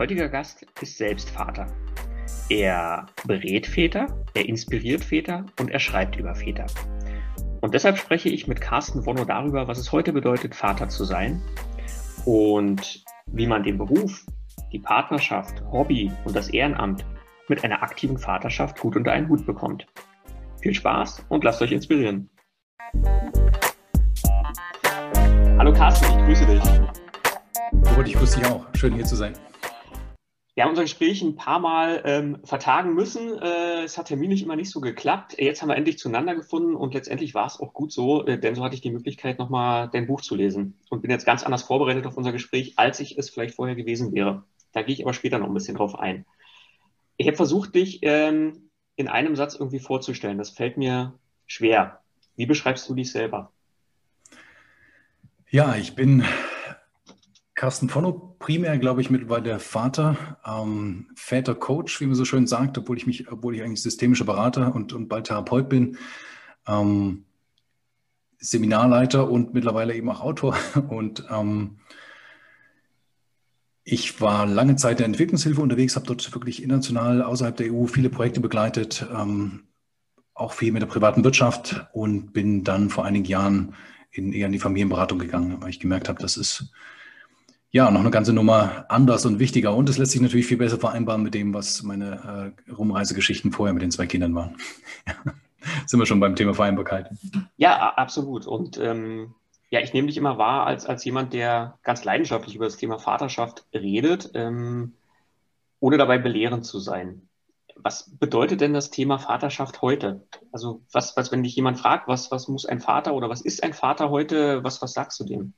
heutiger Gast ist selbst Vater. Er berät Väter, er inspiriert Väter und er schreibt über Väter. Und deshalb spreche ich mit Carsten Wonno darüber, was es heute bedeutet, Vater zu sein und wie man den Beruf, die Partnerschaft, Hobby und das Ehrenamt mit einer aktiven Vaterschaft gut unter einen Hut bekommt. Viel Spaß und lasst euch inspirieren. Hallo Carsten, ich grüße dich. Robert, ich grüße dich auch. Schön hier zu sein. Wir haben unser Gespräch ein paar Mal ähm, vertagen müssen. Äh, es hat terminlich immer nicht so geklappt. Jetzt haben wir endlich zueinander gefunden und letztendlich war es auch gut so, äh, denn so hatte ich die Möglichkeit, nochmal dein Buch zu lesen und bin jetzt ganz anders vorbereitet auf unser Gespräch, als ich es vielleicht vorher gewesen wäre. Da gehe ich aber später noch ein bisschen drauf ein. Ich habe versucht, dich ähm, in einem Satz irgendwie vorzustellen. Das fällt mir schwer. Wie beschreibst du dich selber? Ja, ich bin Carsten Vonno, primär, glaube ich, mittlerweile der Vater, ähm, Väter-Coach, wie man so schön sagt, obwohl ich mich, obwohl ich eigentlich systemischer Berater und, und bald Therapeut bin, ähm, Seminarleiter und mittlerweile eben auch Autor. Und ähm, ich war lange Zeit in der Entwicklungshilfe unterwegs, habe dort wirklich international außerhalb der EU viele Projekte begleitet, ähm, auch viel mit der privaten Wirtschaft und bin dann vor einigen Jahren in, eher in die Familienberatung gegangen, weil ich gemerkt habe, das ist ja, noch eine ganze Nummer anders und wichtiger. Und es lässt sich natürlich viel besser vereinbaren mit dem, was meine äh, Rumreisegeschichten vorher mit den zwei Kindern waren. Sind wir schon beim Thema Vereinbarkeit. Ja, absolut. Und ähm, ja, ich nehme dich immer wahr als, als jemand, der ganz leidenschaftlich über das Thema Vaterschaft redet, ähm, ohne dabei belehrend zu sein. Was bedeutet denn das Thema Vaterschaft heute? Also was, was wenn dich jemand fragt, was, was muss ein Vater oder was ist ein Vater heute, was, was sagst du dem?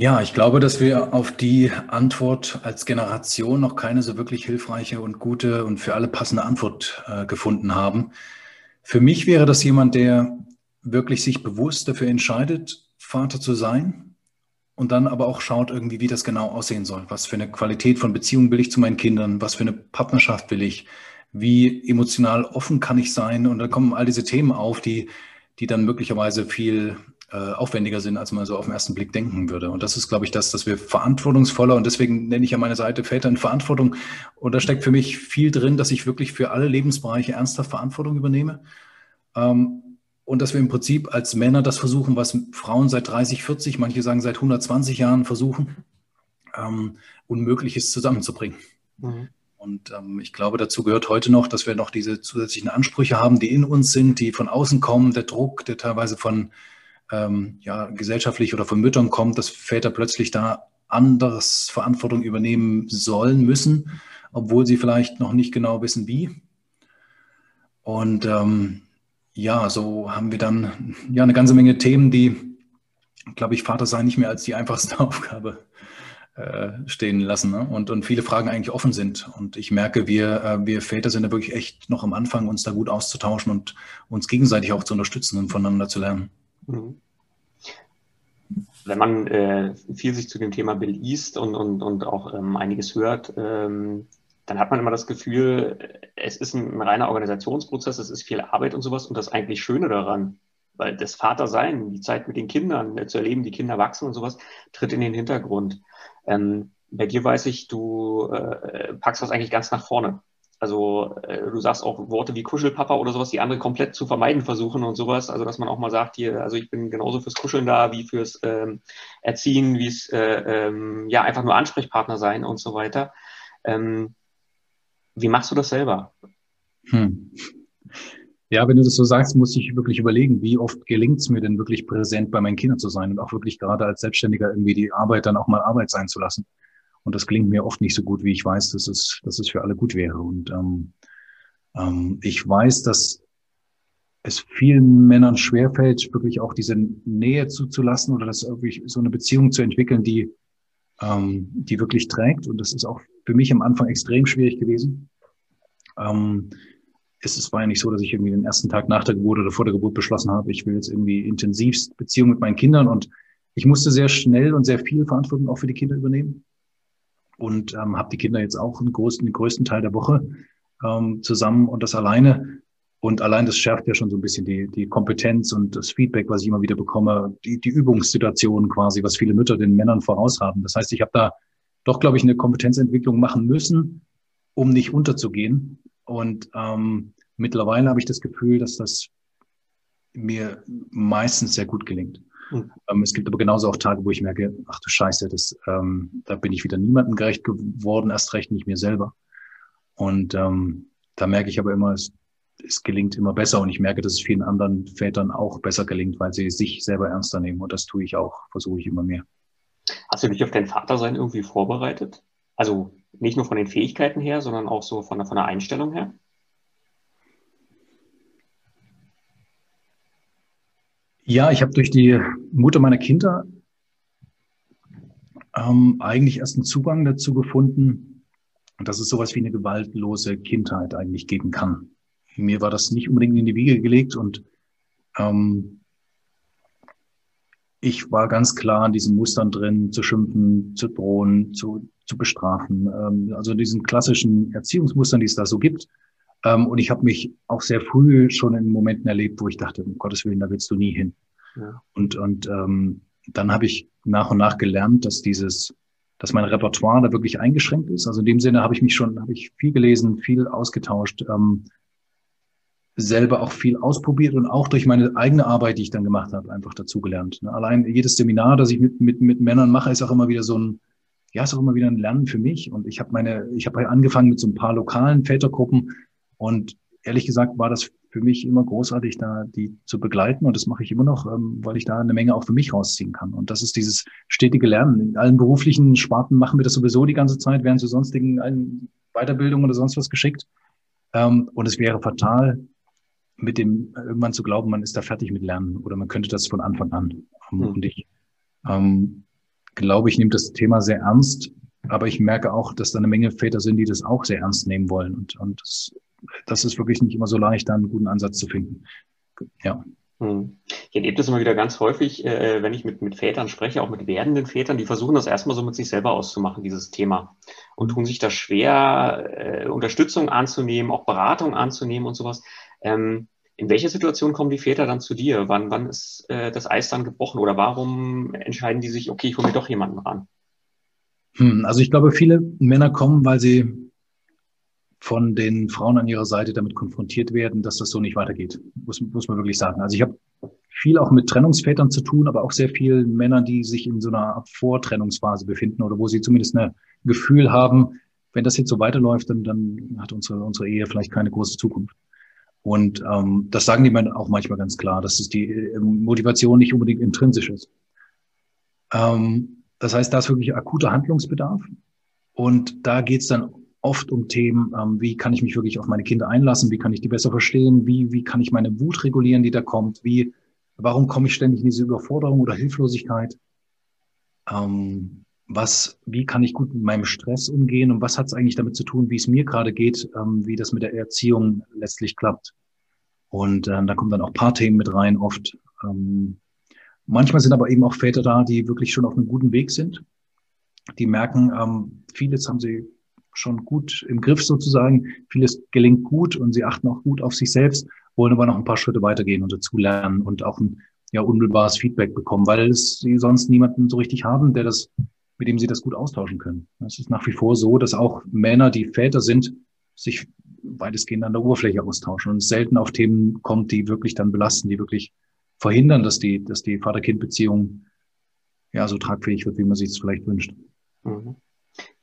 Ja, ich glaube, dass wir auf die Antwort als Generation noch keine so wirklich hilfreiche und gute und für alle passende Antwort äh, gefunden haben. Für mich wäre das jemand, der wirklich sich bewusst dafür entscheidet, Vater zu sein und dann aber auch schaut irgendwie, wie das genau aussehen soll. Was für eine Qualität von Beziehung will ich zu meinen Kindern? Was für eine Partnerschaft will ich? Wie emotional offen kann ich sein? Und dann kommen all diese Themen auf, die, die dann möglicherweise viel äh, aufwendiger sind, als man so auf den ersten Blick denken würde. Und das ist, glaube ich, das, dass wir verantwortungsvoller und deswegen nenne ich ja meine Seite Väter in Verantwortung. Und da steckt für mich viel drin, dass ich wirklich für alle Lebensbereiche ernsthaft Verantwortung übernehme. Ähm, und dass wir im Prinzip als Männer das versuchen, was Frauen seit 30, 40, manche sagen seit 120 Jahren versuchen, ähm, Unmögliches zusammenzubringen. Mhm. Und ähm, ich glaube, dazu gehört heute noch, dass wir noch diese zusätzlichen Ansprüche haben, die in uns sind, die von außen kommen, der Druck, der teilweise von ähm, ja, gesellschaftlich oder von Müttern kommt, dass Väter plötzlich da anders Verantwortung übernehmen sollen, müssen, obwohl sie vielleicht noch nicht genau wissen, wie. Und ähm, ja, so haben wir dann ja eine ganze Menge Themen, die, glaube ich, Vater sein nicht mehr als die einfachste Aufgabe äh, stehen lassen ne? und, und viele Fragen eigentlich offen sind. Und ich merke, wir, äh, wir Väter sind da wirklich echt noch am Anfang, uns da gut auszutauschen und uns gegenseitig auch zu unterstützen und voneinander zu lernen. Mhm. Wenn man äh, viel sich zu dem Thema beliest und, und, und auch ähm, einiges hört, ähm, dann hat man immer das Gefühl, es ist ein, reiner Organisationsprozess, es ist viel Arbeit und sowas und das eigentlich Schöne daran, weil das Vatersein, die Zeit mit den Kindern, äh, zu erleben, die Kinder wachsen und sowas, tritt in den Hintergrund. Ähm, bei dir weiß ich, du äh, packst das eigentlich ganz nach vorne. Also äh, du sagst auch Worte wie Kuschelpapa oder sowas, die andere komplett zu vermeiden versuchen und sowas. Also dass man auch mal sagt, hier, also ich bin genauso fürs Kuscheln da, wie fürs ähm, Erziehen, wie es äh, ähm, ja einfach nur Ansprechpartner sein und so weiter. Ähm, wie machst du das selber? Hm. Ja, wenn du das so sagst, muss ich wirklich überlegen, wie oft gelingt es mir denn wirklich präsent bei meinen Kindern zu sein und auch wirklich gerade als Selbstständiger irgendwie die Arbeit dann auch mal Arbeit sein zu lassen. Und das klingt mir oft nicht so gut, wie ich weiß, dass es, dass es für alle gut wäre. Und ähm, ähm, ich weiß, dass es vielen Männern schwerfällt, wirklich auch diese Nähe zuzulassen oder das irgendwie so eine Beziehung zu entwickeln, die, ähm, die wirklich trägt. Und das ist auch für mich am Anfang extrem schwierig gewesen. Ähm, es, es war ja nicht so, dass ich irgendwie den ersten Tag nach der Geburt oder vor der Geburt beschlossen habe, ich will jetzt irgendwie intensivst Beziehung mit meinen Kindern und ich musste sehr schnell und sehr viel Verantwortung auch für die Kinder übernehmen und ähm, habe die Kinder jetzt auch einen großen, den größten Teil der Woche ähm, zusammen und das alleine. Und allein das schärft ja schon so ein bisschen die, die Kompetenz und das Feedback, was ich immer wieder bekomme, die, die Übungssituation quasi, was viele Mütter den Männern voraus haben. Das heißt, ich habe da doch, glaube ich, eine Kompetenzentwicklung machen müssen, um nicht unterzugehen. Und ähm, mittlerweile habe ich das Gefühl, dass das mir meistens sehr gut gelingt. Mhm. Ähm, es gibt aber genauso auch Tage, wo ich merke, ach du Scheiße, das, ähm, da bin ich wieder niemandem gerecht geworden, erst recht nicht mir selber. Und ähm, da merke ich aber immer, es, es gelingt immer besser und ich merke, dass es vielen anderen Vätern auch besser gelingt, weil sie sich selber ernster nehmen und das tue ich auch, versuche ich immer mehr. Hast du dich auf dein Vatersein irgendwie vorbereitet? Also nicht nur von den Fähigkeiten her, sondern auch so von der, von der Einstellung her? Ja, ich habe durch die Mutter meiner Kinder ähm, eigentlich erst einen Zugang dazu gefunden, dass es sowas wie eine gewaltlose Kindheit eigentlich geben kann. Mir war das nicht unbedingt in die Wiege gelegt und ähm, ich war ganz klar in diesen Mustern drin, zu schimpfen, zu drohen, zu, zu bestrafen. Ähm, also diesen klassischen Erziehungsmustern, die es da so gibt. Ähm, und ich habe mich auch sehr früh schon in Momenten erlebt, wo ich dachte, um Gottes Willen, da willst du nie hin. Ja. Und, und ähm, dann habe ich nach und nach gelernt, dass dieses, dass mein Repertoire da wirklich eingeschränkt ist. Also in dem Sinne habe ich mich schon, habe ich viel gelesen, viel ausgetauscht, ähm, selber auch viel ausprobiert und auch durch meine eigene Arbeit, die ich dann gemacht habe, einfach dazugelernt. Ne? Allein jedes Seminar, das ich mit, mit, mit Männern mache, ist auch immer wieder so ein, ja, ist auch immer wieder ein Lernen für mich. Und ich habe meine, ich habe angefangen mit so ein paar lokalen Vätergruppen und ehrlich gesagt war das für mich immer großartig, da die zu begleiten. Und das mache ich immer noch, ähm, weil ich da eine Menge auch für mich rausziehen kann. Und das ist dieses stetige Lernen. In allen beruflichen Sparten machen wir das sowieso die ganze Zeit, werden zu sonstigen Weiterbildungen oder sonst was geschickt. Ähm, und es wäre fatal, mit dem irgendwann zu glauben, man ist da fertig mit Lernen oder man könnte das von Anfang an. Und ich ähm, glaube, ich nehme das Thema sehr ernst, aber ich merke auch, dass da eine Menge Väter sind, die das auch sehr ernst nehmen wollen. Und, und das, das ist wirklich nicht immer so leicht, da einen guten Ansatz zu finden. Ja. Hm. Ich erlebe das immer wieder ganz häufig, äh, wenn ich mit, mit Vätern spreche, auch mit werdenden Vätern, die versuchen das erstmal so mit sich selber auszumachen, dieses Thema. Und tun sich da schwer, äh, Unterstützung anzunehmen, auch Beratung anzunehmen und sowas. Ähm, in welche Situation kommen die Väter dann zu dir? Wann, wann ist äh, das Eis dann gebrochen oder warum entscheiden die sich, okay, ich hole mir doch jemanden ran? Hm, also ich glaube, viele Männer kommen, weil sie von den Frauen an ihrer Seite damit konfrontiert werden, dass das so nicht weitergeht. Muss, muss man wirklich sagen. Also ich habe viel auch mit Trennungsvätern zu tun, aber auch sehr viel Männern, die sich in so einer Vortrennungsphase befinden oder wo sie zumindest ein Gefühl haben, wenn das jetzt so weiterläuft, dann, dann hat unsere, unsere Ehe vielleicht keine große Zukunft. Und ähm, das sagen die Männer auch manchmal ganz klar, dass es die äh, Motivation nicht unbedingt intrinsisch ist. Ähm, das heißt, da ist wirklich akuter Handlungsbedarf. Und da geht es dann oft um Themen, ähm, wie kann ich mich wirklich auf meine Kinder einlassen, wie kann ich die besser verstehen, wie, wie kann ich meine Wut regulieren, die da kommt, wie, warum komme ich ständig in diese Überforderung oder Hilflosigkeit. Ähm, was, wie kann ich gut mit meinem Stress umgehen und was hat es eigentlich damit zu tun, wie es mir gerade geht, ähm, wie das mit der Erziehung letztlich klappt. Und ähm, da kommen dann auch paar Themen mit rein, oft. Ähm, manchmal sind aber eben auch Väter da, die wirklich schon auf einem guten Weg sind. Die merken, ähm, vieles haben sie schon gut im Griff sozusagen, vieles gelingt gut und sie achten auch gut auf sich selbst, wollen aber noch ein paar Schritte weitergehen und dazulernen und auch ein ja, unmittelbares Feedback bekommen, weil sie sonst niemanden so richtig haben, der das mit dem sie das gut austauschen können. Es ist nach wie vor so, dass auch Männer, die Väter sind, sich weitestgehend an der Oberfläche austauschen und selten auf Themen kommt, die wirklich dann belasten, die wirklich verhindern, dass die, dass die Vater-Kind-Beziehung ja so tragfähig wird, wie man sich es vielleicht wünscht. Mhm.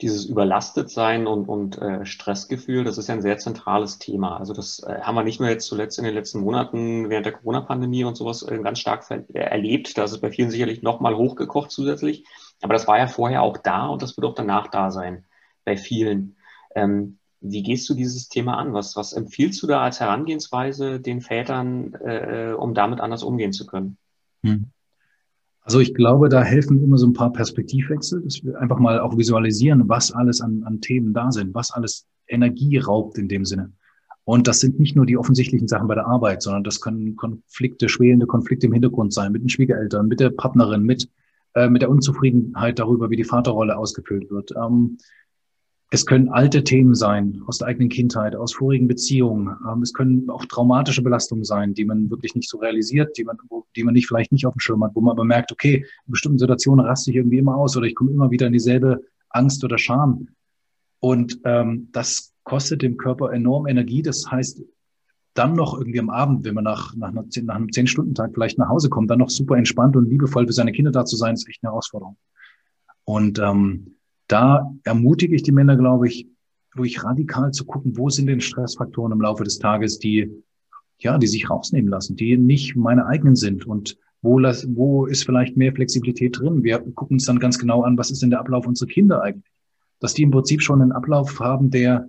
Dieses Überlastetsein und, und äh, Stressgefühl, das ist ja ein sehr zentrales Thema. Also das äh, haben wir nicht nur jetzt zuletzt in den letzten Monaten während der Corona-Pandemie und sowas äh, ganz stark erlebt. Da ist es bei vielen sicherlich nochmal hochgekocht zusätzlich. Aber das war ja vorher auch da und das wird auch danach da sein bei vielen. Ähm, wie gehst du dieses Thema an? Was, was empfiehlst du da als Herangehensweise den Vätern, äh, um damit anders umgehen zu können? Hm. Also ich glaube, da helfen immer so ein paar Perspektivwechsel, dass wir einfach mal auch visualisieren, was alles an, an Themen da sind, was alles Energie raubt in dem Sinne. Und das sind nicht nur die offensichtlichen Sachen bei der Arbeit, sondern das können Konflikte, schwelende Konflikte im Hintergrund sein, mit den Schwiegereltern, mit der Partnerin, mit äh, mit der Unzufriedenheit darüber, wie die Vaterrolle ausgefüllt wird. Ähm, es können alte Themen sein aus der eigenen Kindheit, aus vorigen Beziehungen. Ähm, es können auch traumatische Belastungen sein, die man wirklich nicht so realisiert, die man, die man nicht vielleicht nicht auf dem Schirm hat, wo man aber merkt, okay, in bestimmten Situationen raste ich irgendwie immer aus oder ich komme immer wieder in dieselbe Angst oder Scham. Und ähm, das kostet dem Körper enorm Energie. Das heißt, dann noch irgendwie am Abend, wenn man nach, nach, einer, nach einem Zehn-Stunden-Tag vielleicht nach Hause kommt, dann noch super entspannt und liebevoll für seine Kinder da zu sein, ist echt eine Herausforderung. Und ähm, da ermutige ich die Männer, glaube ich, wirklich radikal zu gucken, wo sind denn Stressfaktoren im Laufe des Tages, die, ja, die sich rausnehmen lassen, die nicht meine eigenen sind und wo, wo ist vielleicht mehr Flexibilität drin? Wir gucken uns dann ganz genau an, was ist denn der Ablauf unserer Kinder eigentlich? Dass die im Prinzip schon einen Ablauf haben, der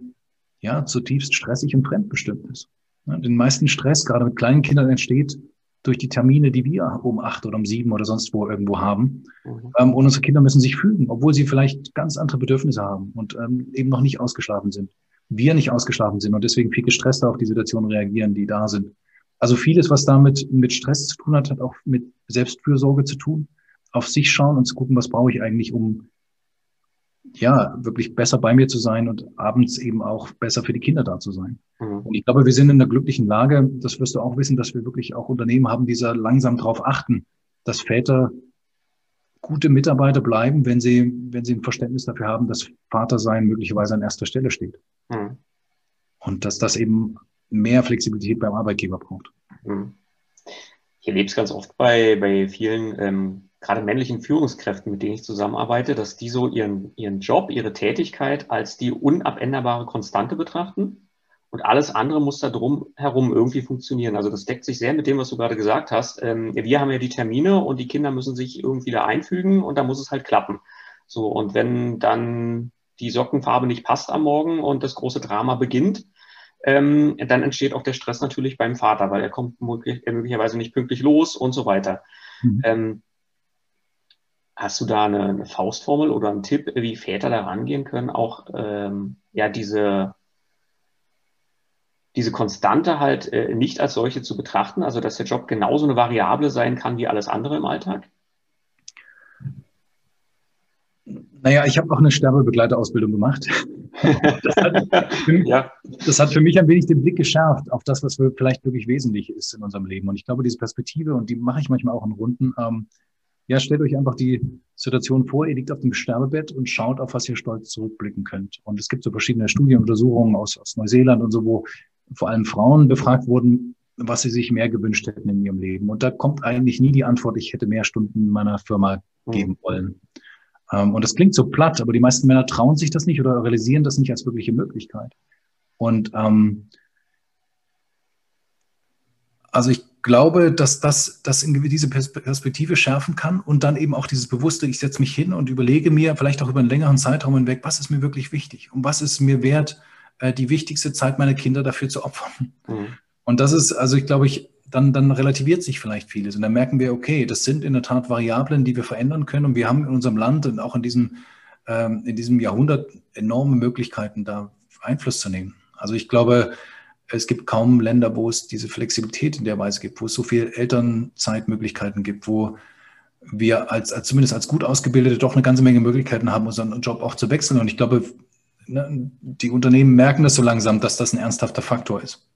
ja zutiefst stressig und fremdbestimmt ist. Den meisten Stress, gerade mit kleinen Kindern, entsteht durch die Termine, die wir um acht oder um sieben oder sonst wo irgendwo haben. Mhm. Ähm, und unsere Kinder müssen sich fügen, obwohl sie vielleicht ganz andere Bedürfnisse haben und ähm, eben noch nicht ausgeschlafen sind. Wir nicht ausgeschlafen sind und deswegen viel gestresster auf die Situationen reagieren, die da sind. Also vieles, was damit mit Stress zu tun hat, hat auch mit Selbstfürsorge zu tun. Auf sich schauen und zu gucken, was brauche ich eigentlich, um ja, wirklich besser bei mir zu sein und abends eben auch besser für die Kinder da zu sein. Mhm. Und ich glaube, wir sind in einer glücklichen Lage, das wirst du auch wissen, dass wir wirklich auch Unternehmen haben, die da langsam darauf achten, dass Väter gute Mitarbeiter bleiben, wenn sie, wenn sie ein Verständnis dafür haben, dass Vatersein möglicherweise an erster Stelle steht. Mhm. Und dass das eben mehr Flexibilität beim Arbeitgeber braucht. Mhm. Ich erlebe es ganz oft bei, bei vielen ähm, gerade männlichen Führungskräften, mit denen ich zusammenarbeite, dass die so ihren, ihren Job, ihre Tätigkeit als die unabänderbare Konstante betrachten und alles andere muss da drum herum irgendwie funktionieren. Also das deckt sich sehr mit dem, was du gerade gesagt hast. Ähm, wir haben ja die Termine und die Kinder müssen sich irgendwie da einfügen und da muss es halt klappen. So, und wenn dann die Sockenfarbe nicht passt am Morgen und das große Drama beginnt, ähm, dann entsteht auch der Stress natürlich beim Vater, weil er kommt möglicherweise nicht pünktlich los und so weiter. Mhm. Ähm, Hast du da eine, eine, Faustformel oder einen Tipp, wie Väter da rangehen können, auch ähm, ja diese, diese Konstante halt äh, nicht als solche zu betrachten, also dass der Job genauso eine Variable sein kann wie alles andere im Alltag? Naja, ich habe auch eine Sterbebegleiterausbildung gemacht. das, hat für, ja. das hat für mich ein wenig den Blick geschärft auf das, was vielleicht wirklich wesentlich ist in unserem Leben. Und ich glaube, diese Perspektive, und die mache ich manchmal auch in Runden, ähm, ja, stellt euch einfach die Situation vor, ihr liegt auf dem Sterbebett und schaut, auf was ihr stolz zurückblicken könnt. Und es gibt so verschiedene Studienuntersuchungen aus, aus Neuseeland und so, wo vor allem Frauen befragt wurden, was sie sich mehr gewünscht hätten in ihrem Leben. Und da kommt eigentlich nie die Antwort, ich hätte mehr Stunden meiner Firma mhm. geben wollen. Ähm, und das klingt so platt, aber die meisten Männer trauen sich das nicht oder realisieren das nicht als wirkliche Möglichkeit. Und ähm, also ich glaube, dass das, das in diese Perspektive schärfen kann und dann eben auch dieses bewusste, ich setze mich hin und überlege mir vielleicht auch über einen längeren Zeitraum hinweg, was ist mir wirklich wichtig und was ist mir wert, äh, die wichtigste Zeit meiner Kinder dafür zu opfern. Mhm. Und das ist, also ich glaube, ich, dann, dann relativiert sich vielleicht vieles und dann merken wir, okay, das sind in der Tat Variablen, die wir verändern können und wir haben in unserem Land und auch in diesem, ähm, in diesem Jahrhundert enorme Möglichkeiten, da Einfluss zu nehmen. Also ich glaube, es gibt kaum Länder, wo es diese Flexibilität in der Weise gibt, wo es so viele Elternzeitmöglichkeiten gibt, wo wir als, als zumindest als gut ausgebildete doch eine ganze Menge Möglichkeiten haben, unseren Job auch zu wechseln. Und ich glaube, ne, die Unternehmen merken das so langsam, dass das ein ernsthafter Faktor ist.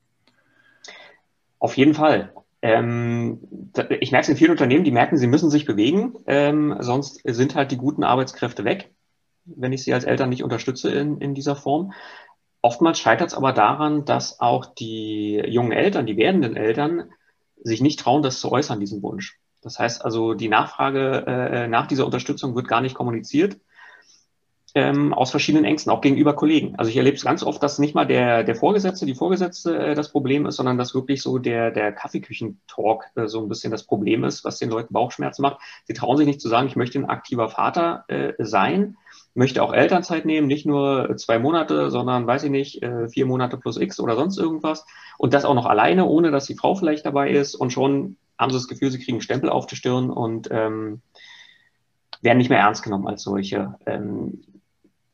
Auf jeden Fall. Ähm, ich merke es in vielen Unternehmen, die merken, sie müssen sich bewegen, ähm, sonst sind halt die guten Arbeitskräfte weg, wenn ich sie als Eltern nicht unterstütze in, in dieser Form. Oftmals scheitert es aber daran, dass auch die jungen Eltern, die werdenden Eltern, sich nicht trauen, das zu äußern, diesen Wunsch. Das heißt also, die Nachfrage äh, nach dieser Unterstützung wird gar nicht kommuniziert, ähm, aus verschiedenen Ängsten, auch gegenüber Kollegen. Also ich erlebe es ganz oft, dass nicht mal der, der Vorgesetzte, die Vorgesetzte äh, das Problem ist, sondern dass wirklich so der, der Kaffeeküchentalk äh, so ein bisschen das Problem ist, was den Leuten Bauchschmerzen macht. Sie trauen sich nicht zu sagen, ich möchte ein aktiver Vater äh, sein, möchte auch Elternzeit nehmen, nicht nur zwei Monate, sondern weiß ich nicht, äh, vier Monate plus X oder sonst irgendwas. Und das auch noch alleine, ohne dass die Frau vielleicht dabei ist. Und schon haben sie das Gefühl, sie kriegen einen Stempel auf die Stirn und ähm, werden nicht mehr ernst genommen als solche. Ähm,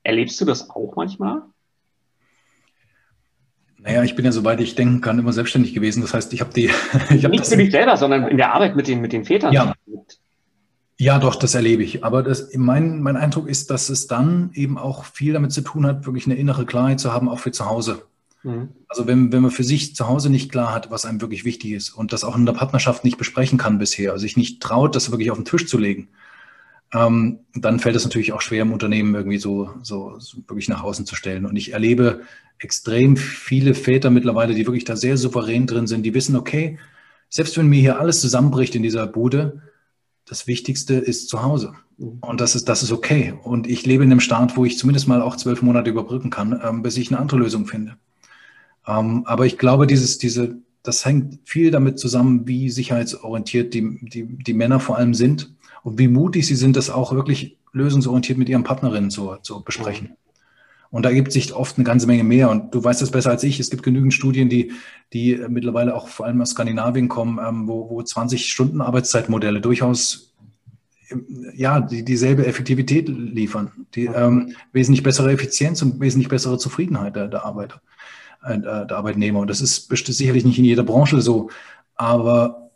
erlebst du das auch manchmal? Naja, ich bin ja, soweit ich denken kann, immer selbstständig gewesen. Das heißt, ich habe die. ich hab Nicht für dich selber, sondern in der Arbeit mit den, mit den Vätern. Ja, ja, doch, das erlebe ich. Aber das, mein, mein Eindruck ist, dass es dann eben auch viel damit zu tun hat, wirklich eine innere Klarheit zu haben, auch für zu Hause. Mhm. Also wenn, wenn man für sich zu Hause nicht klar hat, was einem wirklich wichtig ist und das auch in der Partnerschaft nicht besprechen kann bisher, also sich nicht traut, das wirklich auf den Tisch zu legen, ähm, dann fällt es natürlich auch schwer, im Unternehmen irgendwie so, so, so wirklich nach außen zu stellen. Und ich erlebe extrem viele Väter mittlerweile, die wirklich da sehr souverän drin sind, die wissen, okay, selbst wenn mir hier alles zusammenbricht in dieser Bude, das Wichtigste ist zu Hause. Mhm. Und das ist, das ist okay. Und ich lebe in einem Staat, wo ich zumindest mal auch zwölf Monate überbrücken kann, ähm, bis ich eine andere Lösung finde. Ähm, aber ich glaube, dieses, diese, das hängt viel damit zusammen, wie sicherheitsorientiert die, die, die Männer vor allem sind und wie mutig sie sind, das auch wirklich lösungsorientiert mit ihren Partnerinnen zu, zu besprechen. Mhm. Und da gibt sich oft eine ganze Menge mehr. Und du weißt das besser als ich. Es gibt genügend Studien, die, die mittlerweile auch vor allem aus Skandinavien kommen, ähm, wo, wo 20 Stunden Arbeitszeitmodelle durchaus ja, die, dieselbe Effektivität liefern, die ähm, wesentlich bessere Effizienz und wesentlich bessere Zufriedenheit der, der Arbeiter, äh, der Arbeitnehmer. Und das ist sicherlich nicht in jeder Branche so, aber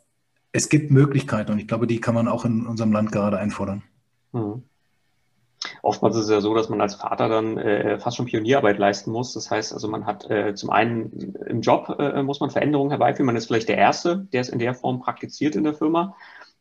es gibt Möglichkeiten und ich glaube, die kann man auch in unserem Land gerade einfordern. Mhm. Oftmals ist es ja so, dass man als Vater dann äh, fast schon Pionierarbeit leisten muss. Das heißt, also man hat äh, zum einen im Job äh, muss man Veränderungen herbeiführen. Man ist vielleicht der Erste, der es in der Form praktiziert in der Firma.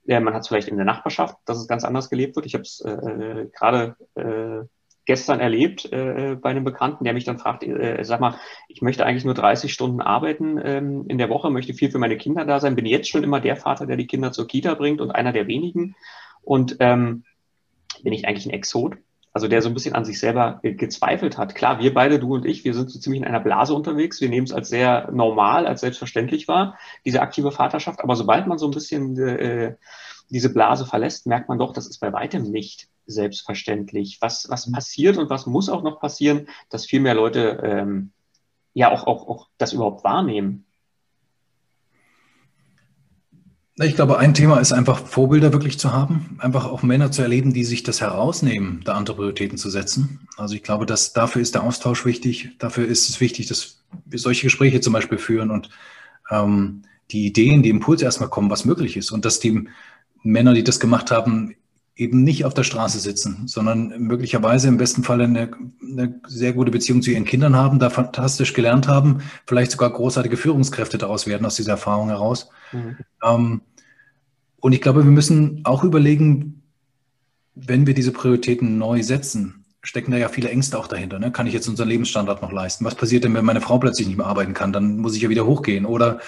Ja, man hat es vielleicht in der Nachbarschaft, dass es ganz anders gelebt wird. Ich habe es äh, gerade äh, gestern erlebt äh, bei einem Bekannten, der mich dann fragt, äh, sag mal, ich möchte eigentlich nur 30 Stunden arbeiten ähm, in der Woche, möchte viel für meine Kinder da sein, bin jetzt schon immer der Vater, der die Kinder zur Kita bringt und einer der wenigen. Und ähm, bin ich eigentlich ein Exot? Also der so ein bisschen an sich selber gezweifelt hat. Klar, wir beide, du und ich, wir sind so ziemlich in einer Blase unterwegs. Wir nehmen es als sehr normal, als selbstverständlich wahr, diese aktive Vaterschaft. Aber sobald man so ein bisschen äh, diese Blase verlässt, merkt man doch, das ist bei weitem nicht selbstverständlich. Was, was passiert und was muss auch noch passieren, dass viel mehr Leute ähm, ja auch, auch, auch das überhaupt wahrnehmen? Ich glaube, ein Thema ist einfach Vorbilder wirklich zu haben, einfach auch Männer zu erleben, die sich das herausnehmen, da andere Prioritäten zu setzen. Also ich glaube, dass dafür ist der Austausch wichtig. Dafür ist es wichtig, dass wir solche Gespräche zum Beispiel führen und ähm, die Ideen, die Impulse erstmal kommen, was möglich ist und dass die Männer, die das gemacht haben, eben nicht auf der Straße sitzen, sondern möglicherweise im besten Fall eine, eine, sehr gute Beziehung zu ihren Kindern haben, da fantastisch gelernt haben, vielleicht sogar großartige Führungskräfte daraus werden aus dieser Erfahrung heraus. Mhm. Ähm, und ich glaube, wir müssen auch überlegen, wenn wir diese Prioritäten neu setzen, stecken da ja viele Ängste auch dahinter. Ne? Kann ich jetzt unseren Lebensstandard noch leisten? Was passiert denn, wenn meine Frau plötzlich nicht mehr arbeiten kann? Dann muss ich ja wieder hochgehen. Oder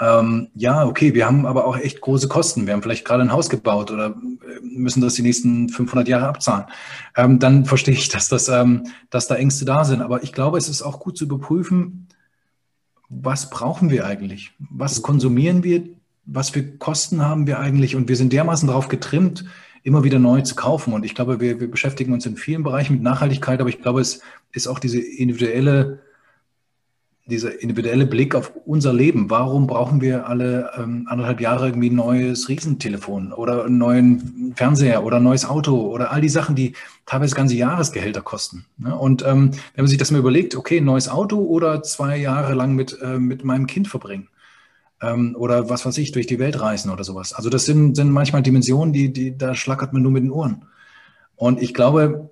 ähm, ja, okay, wir haben aber auch echt große Kosten. Wir haben vielleicht gerade ein Haus gebaut oder äh, müssen das die nächsten 500 Jahre abzahlen. Ähm, dann verstehe ich, dass, das, ähm, dass da Ängste da sind. Aber ich glaube, es ist auch gut zu überprüfen, was brauchen wir eigentlich? Was konsumieren wir? was für Kosten haben wir eigentlich? Und wir sind dermaßen darauf getrimmt, immer wieder neu zu kaufen. Und ich glaube, wir, wir beschäftigen uns in vielen Bereichen mit Nachhaltigkeit, aber ich glaube, es ist auch diese individuelle, dieser individuelle Blick auf unser Leben. Warum brauchen wir alle ähm, anderthalb Jahre irgendwie ein neues Riesentelefon oder einen neuen Fernseher oder ein neues Auto oder all die Sachen, die teilweise ganze Jahresgehälter kosten. Ne? Und ähm, wenn man sich das mal überlegt, okay, ein neues Auto oder zwei Jahre lang mit, äh, mit meinem Kind verbringen ähm, oder was weiß ich, durch die Welt reisen oder sowas. Also das sind, sind manchmal Dimensionen, die, die, da schlackert man nur mit den Ohren. Und ich glaube,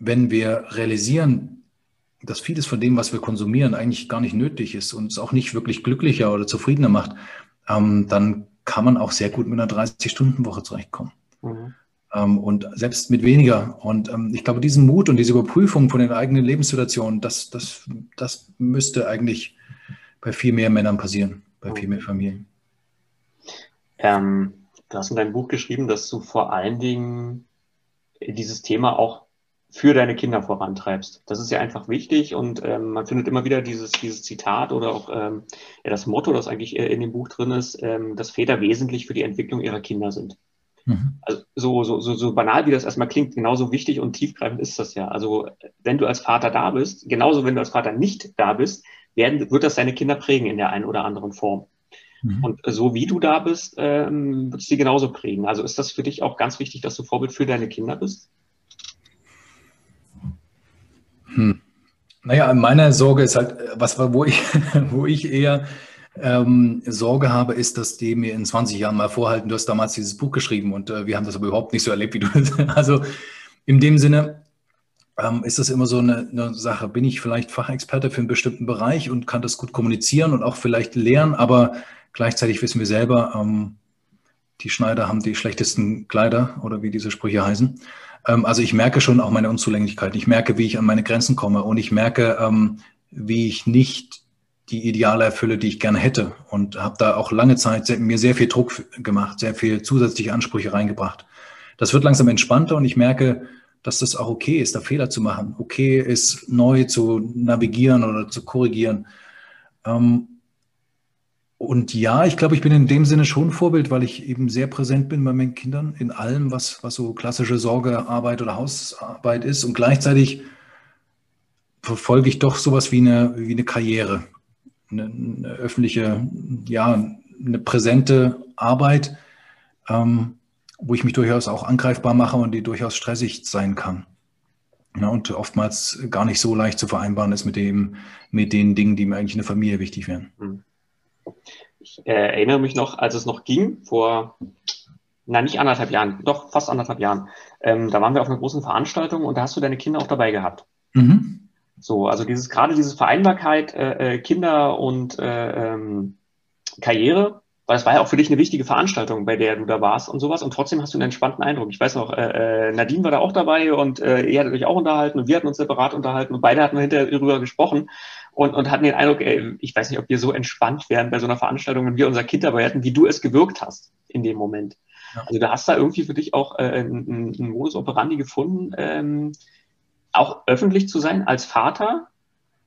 wenn wir realisieren, dass vieles von dem, was wir konsumieren, eigentlich gar nicht nötig ist und es auch nicht wirklich glücklicher oder zufriedener macht, ähm, dann kann man auch sehr gut mit einer 30-Stunden-Woche zurechtkommen. Mhm. Ähm, und selbst mit weniger. Und ähm, ich glaube, diesen Mut und diese Überprüfung von den eigenen Lebenssituationen, das, das, das müsste eigentlich bei viel mehr Männern passieren bei viel mehr Familien. Ähm, du hast in deinem Buch geschrieben, dass du vor allen Dingen dieses Thema auch für deine Kinder vorantreibst. Das ist ja einfach wichtig und ähm, man findet immer wieder dieses, dieses Zitat oder auch ähm, ja, das Motto, das eigentlich in dem Buch drin ist, ähm, dass Väter wesentlich für die Entwicklung ihrer Kinder sind. Mhm. Also so, so, so, so banal wie das erstmal klingt, genauso wichtig und tiefgreifend ist das ja. Also wenn du als Vater da bist, genauso wenn du als Vater nicht da bist, werden, wird das deine Kinder prägen in der einen oder anderen Form. Mhm. Und so wie du da bist, ähm, wird es sie genauso prägen. Also ist das für dich auch ganz wichtig, dass du Vorbild für deine Kinder bist? Hm. Naja, meine Sorge ist halt, was wo ich, wo ich eher ähm, Sorge habe, ist, dass die mir in 20 Jahren mal vorhalten, du hast damals dieses Buch geschrieben und äh, wir haben das aber überhaupt nicht so erlebt wie du. also in dem Sinne, ähm, ist das immer so eine, eine, Sache. Bin ich vielleicht Fachexperte für einen bestimmten Bereich und kann das gut kommunizieren und auch vielleicht lernen, aber gleichzeitig wissen wir selber, ähm, die Schneider haben die schlechtesten Kleider oder wie diese Sprüche heißen. Ähm, also ich merke schon auch meine Unzulänglichkeiten. Ich merke, wie ich an meine Grenzen komme und ich merke, ähm, wie ich nicht die Ideale erfülle, die ich gerne hätte. Und habe da auch lange Zeit mir sehr viel Druck gemacht, sehr viel zusätzliche Ansprüche reingebracht. Das wird langsam entspannter und ich merke, dass das auch okay ist, da Fehler zu machen. Okay ist, neu zu navigieren oder zu korrigieren. Ähm, und ja, ich glaube, ich bin in dem Sinne schon Vorbild, weil ich eben sehr präsent bin bei meinen Kindern in allem, was, was so klassische Sorgearbeit oder Hausarbeit ist. Und gleichzeitig verfolge ich doch sowas wie eine, wie eine Karriere, eine, eine öffentliche, ja, eine präsente Arbeit, ähm, wo ich mich durchaus auch angreifbar mache und die durchaus stressig sein kann. Ja, und oftmals gar nicht so leicht zu vereinbaren ist mit, dem, mit den Dingen, die mir eigentlich in der Familie wichtig wären. Mhm. Ich äh, erinnere mich noch, als es noch ging, vor, na nicht anderthalb Jahren, doch fast anderthalb Jahren, ähm, da waren wir auf einer großen Veranstaltung und da hast du deine Kinder auch dabei gehabt. Mhm. So, also dieses gerade diese Vereinbarkeit äh, äh, Kinder und äh, ähm, Karriere, weil es war ja auch für dich eine wichtige Veranstaltung, bei der du da warst und sowas. Und trotzdem hast du einen entspannten Eindruck. Ich weiß noch, äh, äh Nadine war da auch dabei und äh, ihr hattet euch auch unterhalten und wir hatten uns separat unterhalten und beide hatten hinterher darüber gesprochen und, und hatten den Eindruck, ey, ich weiß nicht, ob wir so entspannt wären bei so einer Veranstaltung, wenn wir unser Kind dabei hätten, wie du es gewirkt hast in dem Moment. Ja. Also du hast da irgendwie für dich auch äh, einen, einen Modus operandi gefunden, ähm, auch öffentlich zu sein als Vater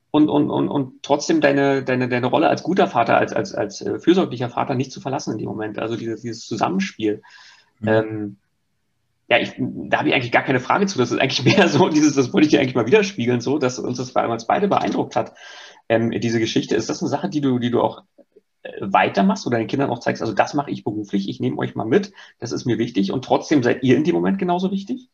und, und, und, und trotzdem deine, deine, deine Rolle als guter Vater, als, als, als äh, fürsorglicher Vater nicht zu verlassen in dem Moment. Also dieses, dieses Zusammenspiel. Mhm. Ähm, ja, ich, da habe ich eigentlich gar keine Frage zu. Das ist eigentlich mehr so, dieses, das wollte ich dir eigentlich mal widerspiegeln, so, dass uns das damals beide beeindruckt hat. Ähm, diese Geschichte, ist das eine Sache, die du, die du auch äh, weitermachst oder deinen Kindern auch zeigst, also das mache ich beruflich, ich nehme euch mal mit, das ist mir wichtig und trotzdem seid ihr in dem Moment genauso wichtig?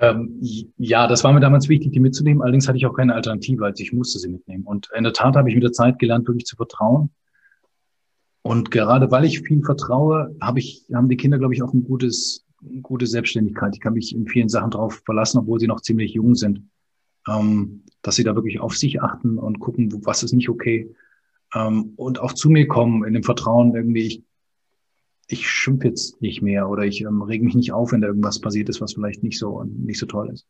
Ähm, ja, das war mir damals wichtig, die mitzunehmen. Allerdings hatte ich auch keine Alternative, als ich musste sie mitnehmen. Und in der Tat habe ich mit der Zeit gelernt, wirklich zu vertrauen. Und gerade weil ich viel vertraue, habe ich, haben die Kinder, glaube ich, auch ein gutes, eine gute Selbstständigkeit. Ich kann mich in vielen Sachen drauf verlassen, obwohl sie noch ziemlich jung sind. Ähm, dass sie da wirklich auf sich achten und gucken, was ist nicht okay. Ähm, und auch zu mir kommen in dem Vertrauen irgendwie, ich ich schimpfe jetzt nicht mehr oder ich ähm, rege mich nicht auf, wenn da irgendwas passiert ist, was vielleicht nicht so nicht so toll ist.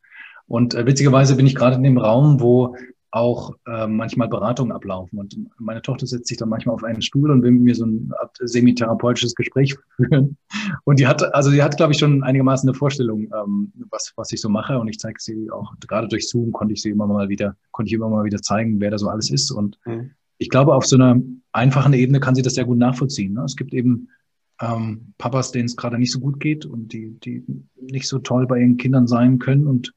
Und äh, witzigerweise bin ich gerade in dem Raum, wo auch äh, manchmal Beratungen ablaufen. Und meine Tochter setzt sich dann manchmal auf einen Stuhl und will mit mir so ein semi-therapeutisches Gespräch führen. Und die hat, also die hat, glaube ich, schon einigermaßen eine Vorstellung, ähm, was, was ich so mache. Und ich zeige sie auch, gerade durch Zoom konnte ich sie immer mal wieder, konnte ich immer mal wieder zeigen, wer da so alles ist. Und mhm. ich glaube, auf so einer einfachen Ebene kann sie das sehr gut nachvollziehen. Ne? Es gibt eben ähm, Papas, denen es gerade nicht so gut geht und die, die nicht so toll bei ihren Kindern sein können. Und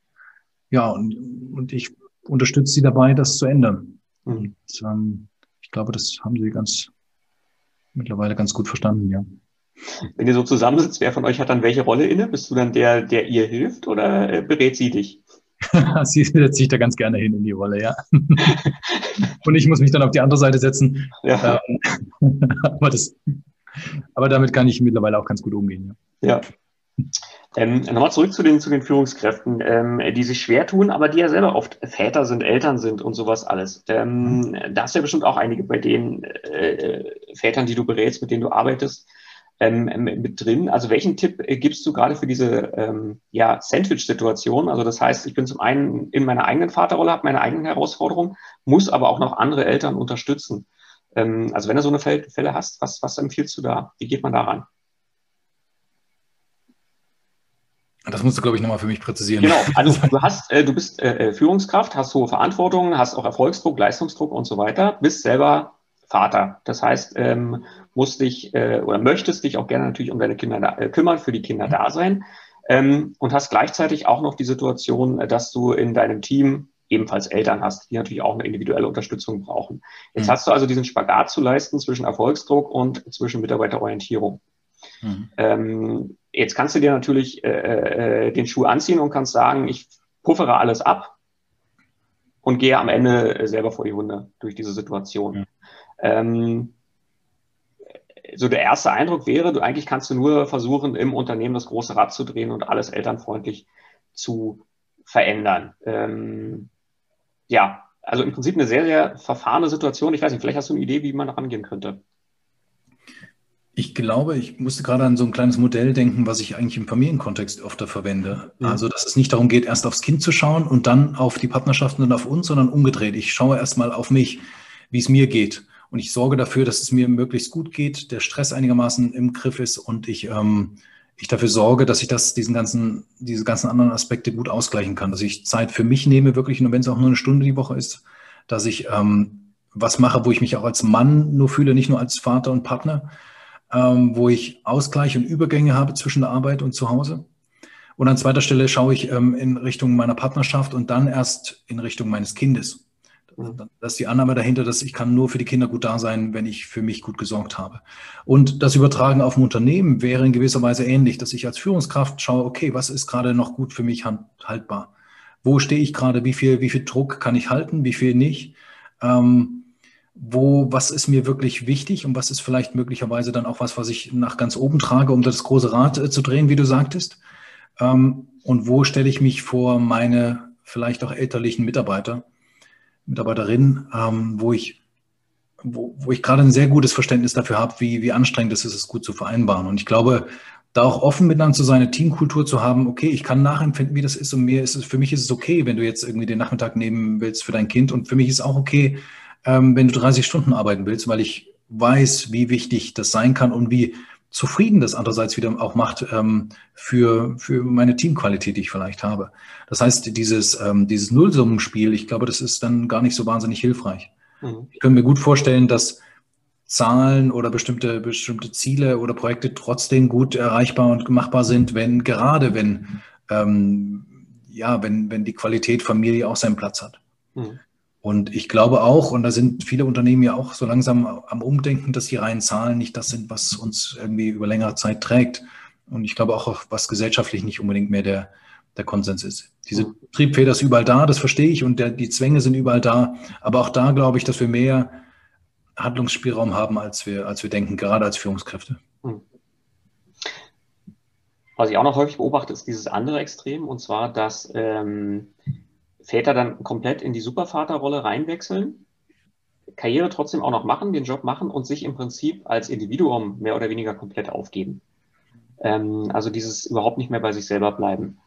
ja, und, und ich unterstütze sie dabei, das zu ändern. Mhm. Und ähm, ich glaube, das haben sie ganz mittlerweile ganz gut verstanden, ja. Wenn ihr so zusammensitzt, wer von euch hat dann welche Rolle inne? Bist du dann der, der ihr hilft oder äh, berät sie dich? sie setzt sich da ganz gerne hin in die Rolle, ja. Und ich muss mich dann auf die andere Seite setzen. Ja. Ähm, aber das, aber damit kann ich mittlerweile auch ganz gut umgehen. Ja. ja. Ähm, nochmal zurück zu den, zu den Führungskräften, ähm, die sich schwer tun, aber die ja selber oft Väter sind, Eltern sind und sowas alles. Ähm, mhm. Da hast du ja bestimmt auch einige bei den äh, Vätern, die du berätst, mit denen du arbeitest, ähm, mit drin. Also welchen Tipp äh, gibst du gerade für diese ähm, ja, Sandwich-Situation? Also das heißt, ich bin zum einen in meiner eigenen Vaterrolle, habe meine eigenen Herausforderungen, muss aber auch noch andere Eltern unterstützen. Ähm, also wenn du so eine Fälle hast, was, was empfiehlst du da? Wie geht man da ran? Das musst du, glaube ich, nochmal für mich präzisieren. Genau, also du hast, äh, du bist äh, äh, Führungskraft, hast hohe Verantwortung, hast auch Erfolgsdruck, Leistungsdruck und so weiter, bist selber Vater. Das heißt, ähm, musst dich äh, oder möchtest dich auch gerne natürlich um deine Kinder da, äh, kümmern, für die Kinder da sein ähm, und hast gleichzeitig auch noch die Situation, dass du in deinem Team ebenfalls Eltern hast, die natürlich auch eine individuelle Unterstützung brauchen. Jetzt mhm. hast du also diesen Spagat zu leisten zwischen Erfolgsdruck und zwischen Mitarbeiterorientierung. Mhm. Ähm, jetzt kannst du dir natürlich äh, äh, den Schuh anziehen und kannst sagen, ich puffere alles ab und gehe am Ende selber vor die Hunde durch diese Situation. Mhm. Ähm, so der erste Eindruck wäre, du eigentlich kannst du nur versuchen, im Unternehmen das große Rad zu drehen und alles elternfreundlich zu verändern. Ähm, ja, also im Prinzip eine sehr, sehr verfahrene Situation. Ich weiß nicht, vielleicht hast du eine Idee, wie man rangehen könnte. Ich, glaube, ich musste gerade an so ein kleines Modell denken, was ich eigentlich im Familienkontext öfter verwende. Ja. Also, dass es nicht darum geht, erst aufs Kind zu schauen und dann auf die Partnerschaften und auf uns, sondern umgedreht. Ich schaue erstmal auf mich, wie es mir geht. Und ich sorge dafür, dass es mir möglichst gut geht, der Stress einigermaßen im Griff ist und ich, ähm, ich dafür sorge, dass ich das, diesen ganzen, diese ganzen anderen Aspekte gut ausgleichen kann. Dass ich Zeit für mich nehme, wirklich, nur wenn es auch nur eine Stunde die Woche ist, dass ich ähm, was mache, wo ich mich auch als Mann nur fühle, nicht nur als Vater und Partner, ähm, wo ich Ausgleich und Übergänge habe zwischen der Arbeit und zu Hause. Und an zweiter Stelle schaue ich ähm, in Richtung meiner Partnerschaft und dann erst in Richtung meines Kindes. Mhm. Das ist die Annahme dahinter, dass ich kann nur für die Kinder gut da sein, wenn ich für mich gut gesorgt habe. Und das Übertragen auf ein Unternehmen wäre in gewisser Weise ähnlich, dass ich als Führungskraft schaue, okay, was ist gerade noch gut für mich haltbar? Wo stehe ich gerade? Wie viel, wie viel Druck kann ich halten? Wie viel nicht? Ähm, wo, was ist mir wirklich wichtig und was ist vielleicht möglicherweise dann auch was, was ich nach ganz oben trage, um das große Rad äh, zu drehen, wie du sagtest. Ähm, und wo stelle ich mich vor meine vielleicht auch elterlichen Mitarbeiter, Mitarbeiterinnen, ähm, wo ich wo, wo ich gerade ein sehr gutes Verständnis dafür habe, wie, wie anstrengend es ist, es gut zu vereinbaren. Und ich glaube, da auch offen miteinander zu sein, eine Teamkultur zu haben, okay, ich kann nachempfinden, wie das ist und mir ist es, für mich ist es okay, wenn du jetzt irgendwie den Nachmittag nehmen willst für dein Kind und für mich ist auch okay, ähm, wenn du 30 Stunden arbeiten willst, weil ich weiß, wie wichtig das sein kann und wie zufrieden das andererseits wieder auch macht ähm, für, für meine Teamqualität, die ich vielleicht habe. Das heißt, dieses, ähm, dieses Nullsummenspiel, ich glaube, das ist dann gar nicht so wahnsinnig hilfreich. Mhm. Ich könnte mir gut vorstellen, dass Zahlen oder bestimmte, bestimmte Ziele oder Projekte trotzdem gut erreichbar und machbar sind, wenn, gerade wenn, ähm, ja, wenn, wenn die Qualität Familie auch seinen Platz hat. Mhm. Und ich glaube auch, und da sind viele Unternehmen ja auch so langsam am Umdenken, dass die reinen Zahlen nicht das sind, was uns irgendwie über längere Zeit trägt. Und ich glaube auch, was gesellschaftlich nicht unbedingt mehr der, der Konsens ist. Diese Triebfeder ist überall da, das verstehe ich, und der, die Zwänge sind überall da. Aber auch da glaube ich, dass wir mehr Handlungsspielraum haben, als wir, als wir denken, gerade als Führungskräfte. Hm. Was ich auch noch häufig beobachte, ist dieses andere Extrem, und zwar, dass ähm, Väter dann komplett in die Supervaterrolle reinwechseln, Karriere trotzdem auch noch machen, den Job machen und sich im Prinzip als Individuum mehr oder weniger komplett aufgeben. Ähm, also dieses überhaupt nicht mehr bei sich selber bleiben.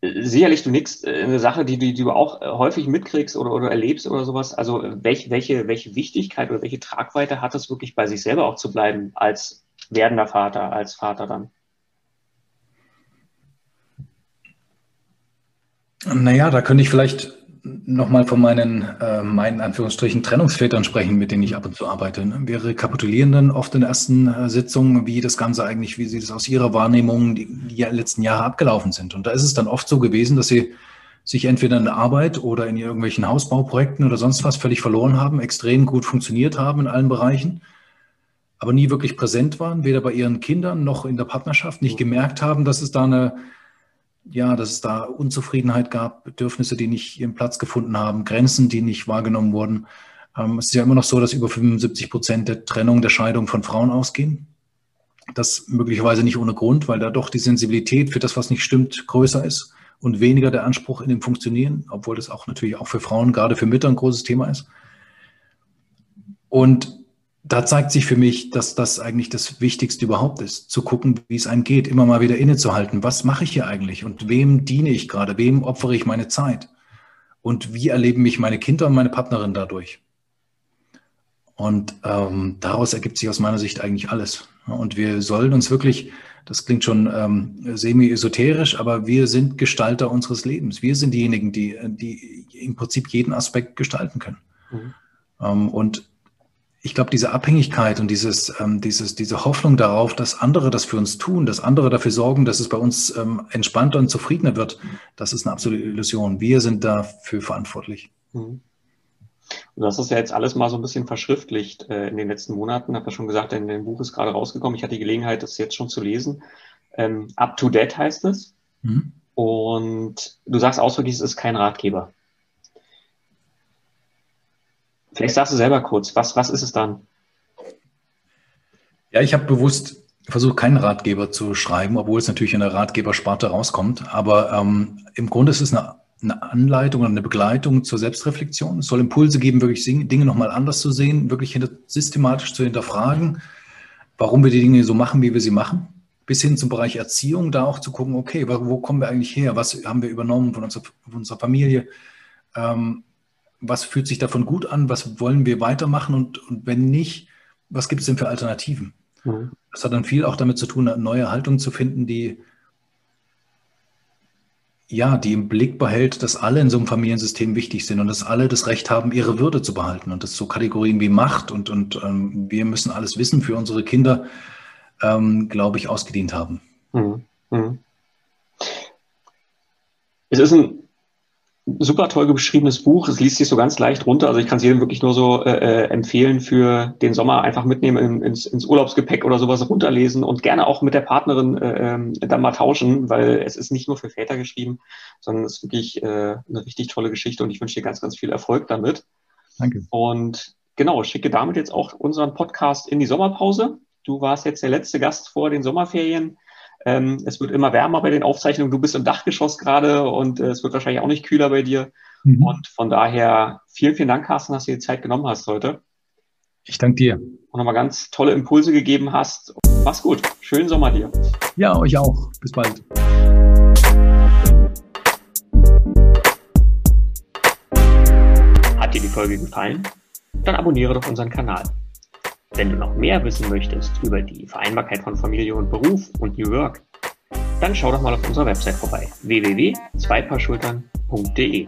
Sicherlich du nix, äh, eine Sache, die, die, die du auch äh, häufig mitkriegst oder, oder erlebst oder sowas. Also welch, welche, welche Wichtigkeit oder welche Tragweite hat es wirklich bei sich selber auch zu bleiben als werdender Vater, als Vater dann? Naja, da könnte ich vielleicht nochmal von meinen, äh, meinen Anführungsstrichen Trennungsvätern sprechen, mit denen ich ab und zu arbeite. Ne? Wir rekapitulieren dann oft in ersten äh, Sitzung, wie das Ganze eigentlich, wie sie das aus ihrer Wahrnehmung die, die letzten Jahre abgelaufen sind. Und da ist es dann oft so gewesen, dass sie sich entweder in der Arbeit oder in irgendwelchen Hausbauprojekten oder sonst was völlig verloren haben, extrem gut funktioniert haben in allen Bereichen, aber nie wirklich präsent waren, weder bei ihren Kindern noch in der Partnerschaft, nicht gemerkt haben, dass es da eine ja, dass es da Unzufriedenheit gab, Bedürfnisse, die nicht ihren Platz gefunden haben, Grenzen, die nicht wahrgenommen wurden. Ähm, es ist ja immer noch so, dass über 75 Prozent der Trennung, der Scheidung von Frauen ausgehen. Das möglicherweise nicht ohne Grund, weil da doch die Sensibilität für das, was nicht stimmt, größer ist und weniger der Anspruch in dem Funktionieren, obwohl das auch natürlich auch für Frauen, gerade für Mütter ein großes Thema ist. Und da zeigt sich für mich, dass das eigentlich das Wichtigste überhaupt ist, zu gucken, wie es einem geht, immer mal wieder innezuhalten. Was mache ich hier eigentlich und wem diene ich gerade? Wem opfere ich meine Zeit? Und wie erleben mich meine Kinder und meine Partnerin dadurch? Und ähm, daraus ergibt sich aus meiner Sicht eigentlich alles. Und wir sollen uns wirklich, das klingt schon ähm, semi-esoterisch, aber wir sind Gestalter unseres Lebens. Wir sind diejenigen, die, die im Prinzip jeden Aspekt gestalten können. Mhm. Ähm, und ich glaube, diese Abhängigkeit und dieses, ähm, dieses, diese Hoffnung darauf, dass andere das für uns tun, dass andere dafür sorgen, dass es bei uns ähm, entspannter und zufriedener wird, das ist eine absolute Illusion. Wir sind dafür verantwortlich. Mhm. Du hast das ja jetzt alles mal so ein bisschen verschriftlicht äh, in den letzten Monaten. Habe ja schon gesagt, in dem Buch ist gerade rausgekommen. Ich hatte die Gelegenheit, das jetzt schon zu lesen. Ähm, Up to Date heißt es. Mhm. Und du sagst ausdrücklich, es ist kein Ratgeber. Vielleicht sagst du selber kurz, was, was ist es dann? Ja, ich habe bewusst versucht, keinen Ratgeber zu schreiben, obwohl es natürlich in der Ratgebersparte rauskommt. Aber ähm, im Grunde ist es eine, eine Anleitung oder eine Begleitung zur Selbstreflexion. Es soll Impulse geben, wirklich Dinge nochmal anders zu sehen, wirklich hinter, systematisch zu hinterfragen, warum wir die Dinge so machen, wie wir sie machen, bis hin zum Bereich Erziehung, da auch zu gucken, okay, wo kommen wir eigentlich her? Was haben wir übernommen von unserer, von unserer Familie? Ähm, was fühlt sich davon gut an? Was wollen wir weitermachen? Und, und wenn nicht, was gibt es denn für Alternativen? Mhm. Das hat dann viel auch damit zu tun, eine neue Haltung zu finden, die ja, die im Blick behält, dass alle in so einem Familiensystem wichtig sind und dass alle das Recht haben, ihre Würde zu behalten. Und das so Kategorien wie Macht und, und ähm, wir müssen alles wissen für unsere Kinder, ähm, glaube ich, ausgedient haben. Mhm. Mhm. Es ist ein super toll beschriebenes Buch. Es liest sich so ganz leicht runter. Also ich kann es jedem wirklich nur so äh, äh, empfehlen für den Sommer einfach mitnehmen ins, ins Urlaubsgepäck oder sowas runterlesen und gerne auch mit der Partnerin äh, ähm, dann mal tauschen, weil es ist nicht nur für Väter geschrieben, sondern es ist wirklich äh, eine richtig tolle Geschichte und ich wünsche dir ganz, ganz viel Erfolg damit. Danke. Und genau, schicke damit jetzt auch unseren Podcast in die Sommerpause. Du warst jetzt der letzte Gast vor den Sommerferien. Ähm, es wird immer wärmer bei den Aufzeichnungen. Du bist im Dachgeschoss gerade und äh, es wird wahrscheinlich auch nicht kühler bei dir. Mhm. Und von daher vielen, vielen Dank, Carsten, dass du dir die Zeit genommen hast heute. Ich danke dir. Und nochmal ganz tolle Impulse gegeben hast. Mach's gut. Schönen Sommer dir. Ja, euch auch. Bis bald. Hat dir die Folge gefallen? Dann abonniere doch unseren Kanal. Wenn du noch mehr wissen möchtest über die Vereinbarkeit von Familie und Beruf und New Work, dann schau doch mal auf unserer Website vorbei www.zweipaarschultern.de.